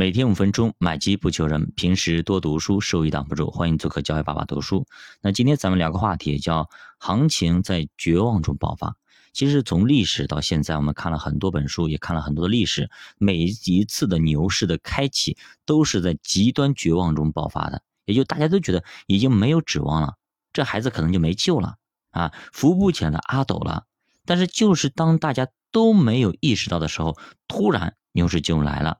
每天五分钟，买机不求人。平时多读书，收益挡不住。欢迎做客教育爸爸读书。那今天咱们聊个话题，叫行情在绝望中爆发。其实从历史到现在，我们看了很多本书，也看了很多的历史。每一次的牛市的开启，都是在极端绝望中爆发的。也就大家都觉得已经没有指望了，这孩子可能就没救了啊，扶不起来的阿斗了。但是就是当大家都没有意识到的时候，突然牛市就来了。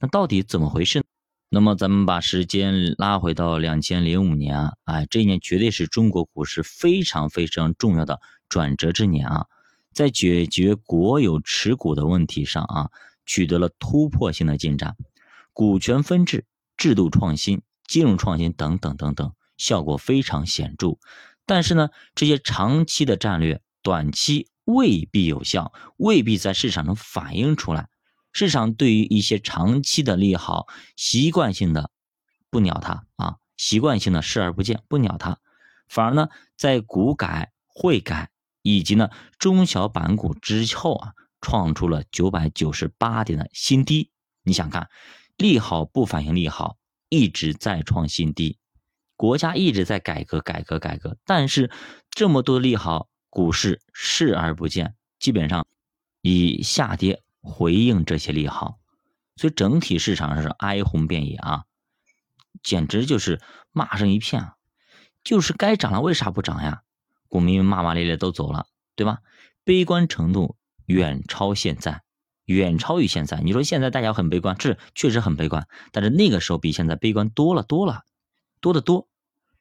那到底怎么回事？那么咱们把时间拉回到两千零五年啊，哎，这一年绝对是中国股市非常非常重要的转折之年啊，在解决国有持股的问题上啊，取得了突破性的进展，股权分置、制度创新、金融创新等等等等，效果非常显著。但是呢，这些长期的战略，短期未必有效，未必在市场上反映出来。市场对于一些长期的利好，习惯性的不鸟它啊，习惯性的视而不见，不鸟它，反而呢，在股改、汇改以及呢中小板股之后啊，创出了九百九十八点的新低。你想看，利好不反映利好，一直在创新低，国家一直在改革、改革、改革，但是这么多利好，股市视而不见，基本上以下跌。回应这些利好，所以整体市场上是哀鸿遍野啊，简直就是骂声一片啊！就是该涨了，为啥不涨呀？股民骂骂咧咧都走了，对吧？悲观程度远超现在，远超于现在。你说现在大家很悲观，是确实很悲观，但是那个时候比现在悲观多了多了，多得多。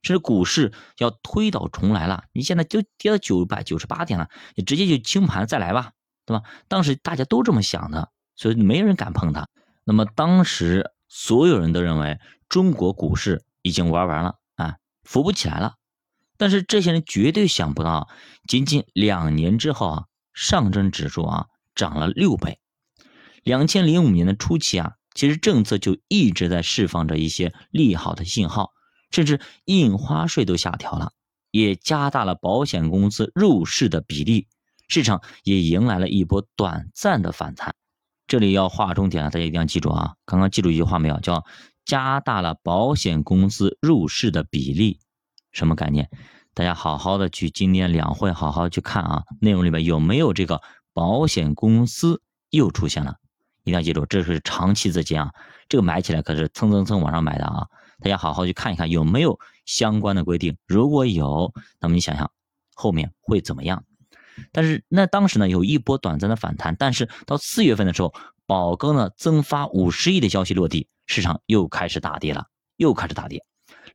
甚至股市要推倒重来了，你现在就跌到九百九十八点了，你直接就清盘再来吧。对吧？当时大家都这么想的，所以没人敢碰它。那么当时所有人都认为中国股市已经玩完了啊，扶不起来了。但是这些人绝对想不到，仅仅两年之后啊，上证指数啊涨了六倍。两千零五年的初期啊，其实政策就一直在释放着一些利好的信号，甚至印花税都下调了，也加大了保险公司入市的比例。市场也迎来了一波短暂的反弹，这里要划重点了，大家一定要记住啊！刚刚记住一句话没有？叫加大了保险公司入市的比例，什么概念？大家好好的去今天两会好好去看啊，内容里面有没有这个保险公司又出现了？一定要记住，这是长期资金啊，这个买起来可是蹭蹭蹭往上买的啊！大家好好去看一看有没有相关的规定，如果有，那么你想想后面会怎么样？但是那当时呢有一波短暂的反弹，但是到四月份的时候，宝钢呢增发五十亿的消息落地，市场又开始大跌了，又开始大跌。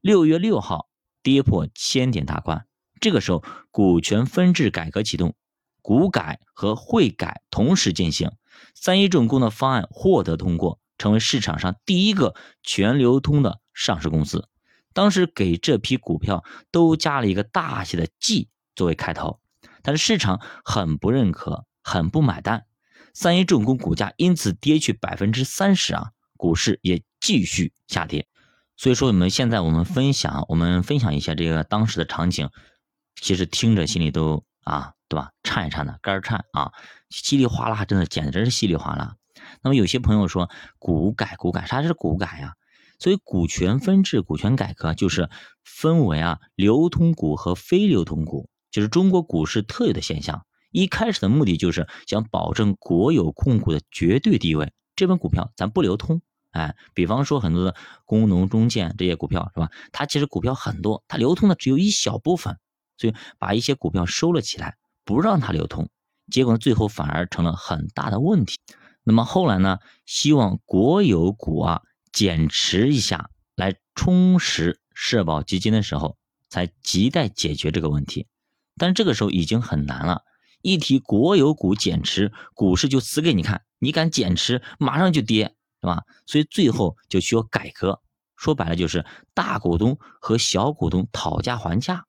六月六号跌破千点大关，这个时候股权分置改革启动，股改和汇改同时进行，三一重工的方案获得通过，成为市场上第一个全流通的上市公司。当时给这批股票都加了一个大写的 G 作为开头。但是市场很不认可，很不买单，三一重工股价因此跌去百分之三十啊，股市也继续下跌。所以说，我们现在我们分享，我们分享一下这个当时的场景，其实听着心里都啊，对吧？颤一颤的，肝颤啊，稀里哗啦，真的简直是稀里哗啦。那么有些朋友说，股改股改，啥是股改呀？所以股权分置、股权改革就是分为啊流通股和非流通股。就是中国股市特有的现象。一开始的目的就是想保证国有控股的绝对地位，这份股票咱不流通。哎，比方说很多的工农中建这些股票是吧？它其实股票很多，它流通的只有一小部分，所以把一些股票收了起来，不让它流通。结果，最后反而成了很大的问题。那么后来呢，希望国有股啊减持一下，来充实社保基金的时候，才亟待解决这个问题。但这个时候已经很难了，一提国有股减持，股市就死给你看。你敢减持，马上就跌，是吧？所以最后就需要改革，说白了就是大股东和小股东讨价还价，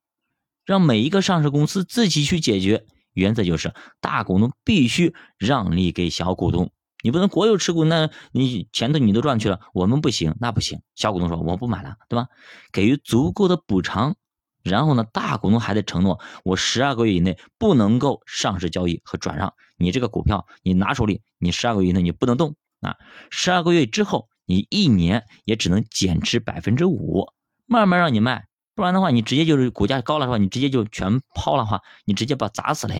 让每一个上市公司自己去解决。原则就是大股东必须让利给小股东，你不能国有持股，那你钱都你都赚去了，我们不行，那不行。小股东说我不买了，对吧？给予足够的补偿。然后呢，大股东还得承诺，我十二个月以内不能够上市交易和转让。你这个股票，你拿手里，你十二个月以内你不能动啊。十二个月之后，你一年也只能减持百分之五，慢慢让你卖，不然的话，你直接就是股价高了的话，你直接就全抛了话，你直接把砸死了。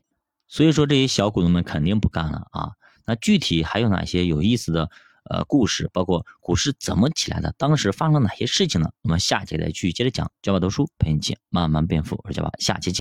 所以说这些小股东们肯定不干了啊。那具体还有哪些有意思的呃故事，包括股市怎么起来的，当时发生了哪些事情呢？我们下节再去接着讲。教爸读书陪你一起慢慢变富，我是教爸，下期见。